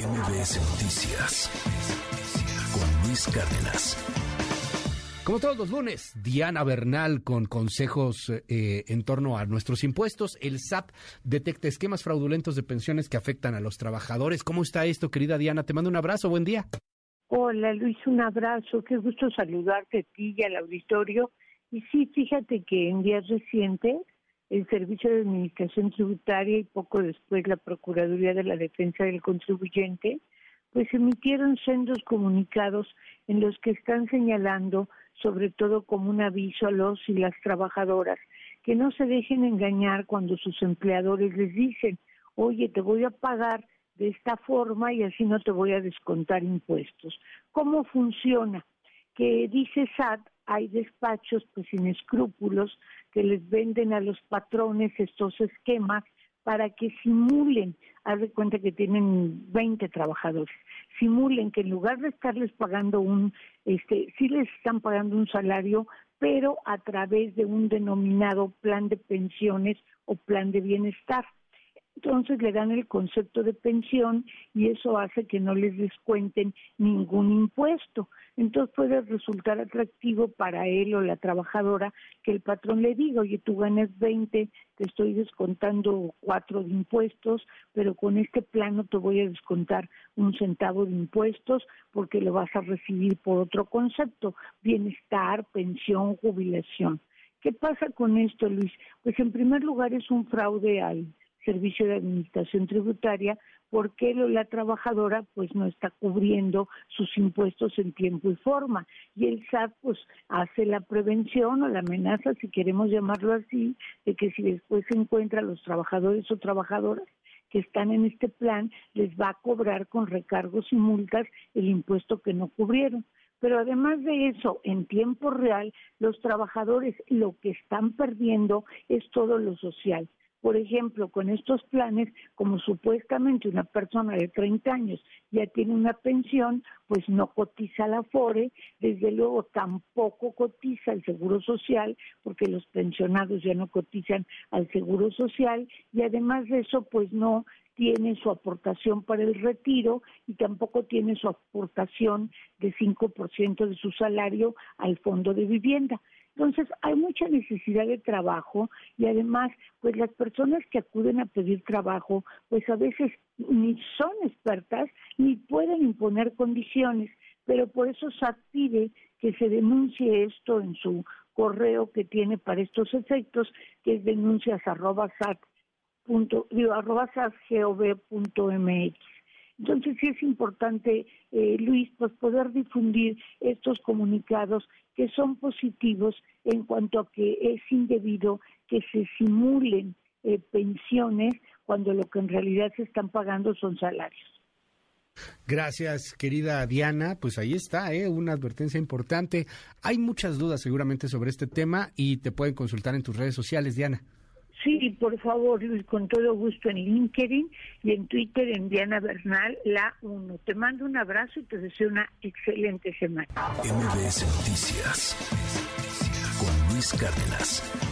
MBS Noticias con Luis Cárdenas. Como todos los lunes, Diana Bernal con consejos eh, en torno a nuestros impuestos. El SAT detecta esquemas fraudulentos de pensiones que afectan a los trabajadores. ¿Cómo está esto, querida Diana? Te mando un abrazo, buen día. Hola Luis, un abrazo. Qué gusto saludarte a ti y al auditorio. Y sí, fíjate que en días recientes el Servicio de Administración Tributaria y poco después la Procuraduría de la Defensa del Contribuyente, pues emitieron sendos comunicados en los que están señalando, sobre todo como un aviso a los y las trabajadoras, que no se dejen engañar cuando sus empleadores les dicen, oye, te voy a pagar de esta forma y así no te voy a descontar impuestos. ¿Cómo funciona? Que dice SAT, hay despachos pues sin escrúpulos que les venden a los patrones estos esquemas para que simulen, haz de cuenta que tienen 20 trabajadores, simulen que en lugar de estarles pagando un, este, sí les están pagando un salario, pero a través de un denominado plan de pensiones o plan de bienestar entonces le dan el concepto de pensión y eso hace que no les descuenten ningún impuesto. Entonces puede resultar atractivo para él o la trabajadora que el patrón le diga, oye, tú ganas 20, te estoy descontando cuatro de impuestos, pero con este plano te voy a descontar un centavo de impuestos porque lo vas a recibir por otro concepto, bienestar, pensión, jubilación. ¿Qué pasa con esto, Luis? Pues en primer lugar es un fraude al Servicio de Administración Tributaria porque la trabajadora pues no está cubriendo sus impuestos en tiempo y forma y el SAT pues hace la prevención o la amenaza si queremos llamarlo así de que si después se encuentra a los trabajadores o trabajadoras que están en este plan les va a cobrar con recargos y multas el impuesto que no cubrieron. Pero además de eso, en tiempo real, los trabajadores lo que están perdiendo es todo lo social. Por ejemplo, con estos planes, como supuestamente una persona de 30 años ya tiene una pensión, pues no cotiza la FORE, desde luego tampoco cotiza el Seguro Social, porque los pensionados ya no cotizan al Seguro Social, y además de eso, pues no tiene su aportación para el retiro y tampoco tiene su aportación de 5% de su salario al fondo de vivienda. Entonces, hay mucha necesidad de trabajo y además, pues las personas que acuden a pedir trabajo, pues a veces ni son expertas ni pueden imponer condiciones, pero por eso SAT pide que se denuncie esto en su correo que tiene para estos efectos, que es denuncias arroba sat punto, arroba entonces sí es importante, eh, Luis, pues poder difundir estos comunicados que son positivos en cuanto a que es indebido que se simulen eh, pensiones cuando lo que en realidad se están pagando son salarios. Gracias, querida Diana. Pues ahí está, ¿eh? una advertencia importante. Hay muchas dudas seguramente sobre este tema y te pueden consultar en tus redes sociales, Diana. Sí, por favor, Luis, con todo gusto en LinkedIn y en Twitter en Diana Bernal, la 1. Te mando un abrazo y te deseo una excelente semana. MBS Noticias con Luis Cárdenas.